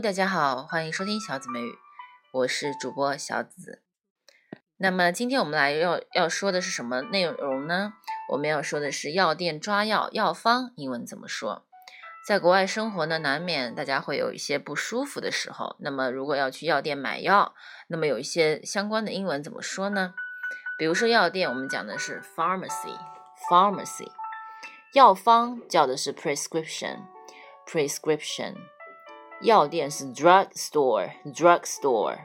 大家好，欢迎收听小紫美语，我是主播小紫。那么今天我们来要要说的是什么内容呢？我们要说的是药店抓药药方英文怎么说？在国外生活呢，难免大家会有一些不舒服的时候。那么如果要去药店买药，那么有一些相关的英文怎么说呢？比如说药店，我们讲的是 pharmacy，pharmacy。药方叫的是 prescription，prescription。药店是 drug store，drug store。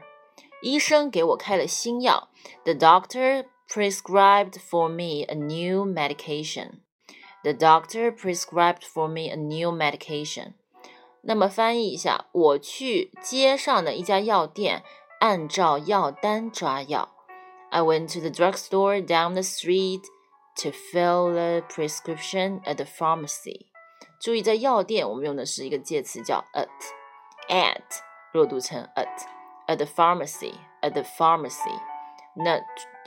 医生给我开了新药，the doctor prescribed for me a new medication。The doctor prescribed for me a new medication。那么翻译一下，我去街上的一家药店，按照药单抓药。I went to the drugstore down the street to fill the prescription at the pharmacy。注意，在药店我们用的是一个介词叫 at，at 弱读成 at，at the pharmacy，at the pharmacy。那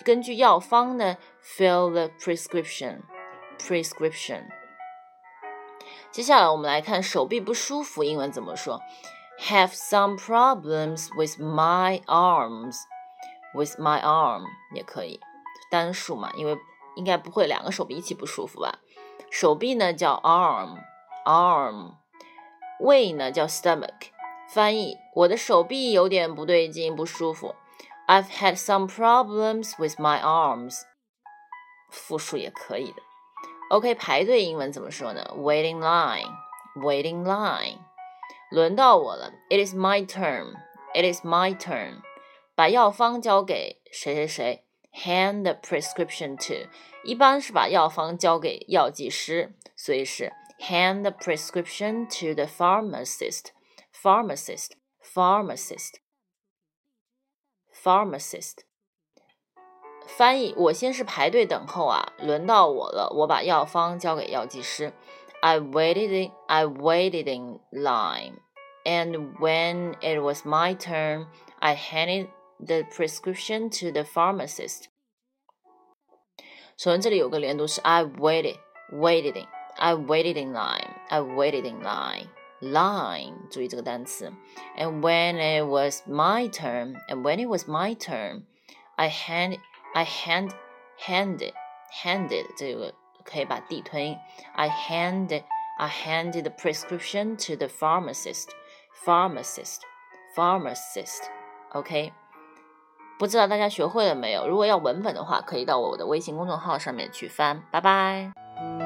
根据药方呢，fill the prescription，prescription。接下来我们来看手臂不舒服，英文怎么说？Have some problems with my arms。With my arm 也可以，单数嘛，因为应该不会两个手臂一起不舒服吧？手臂呢叫 arm，arm，胃呢叫 stomach。 翻译：我的手臂有点不对劲，不舒服。I've had some problems with my arms。复数也可以的。OK，排队英文怎么说呢？Waiting line，waiting line。轮到我了，It is my turn，It is my turn。把药方交给谁谁谁，hand the prescription to，一般是把药方交给药剂师，所以是 hand the prescription to the pharmacist pharmacist，pharmacist，pharmacist。翻译：我先是排队等候啊，轮到我了，我把药方交给药剂师。I waited in I waited in line, and when it was my turn, I handed the prescription to the pharmacist。首先这里有个连读是 I waited, waited in, I waited in line, I waited in line, line。注意这个单词。And when it was my turn, and when it was my turn, I hand, I hand, handed, handed 这个可以把 d 吞音。I handed, I handed the prescription to the pharmacist, pharmacist, pharmacist. OK。不知道大家学会了没有？如果要文本的话，可以到我的微信公众号上面去翻。拜拜。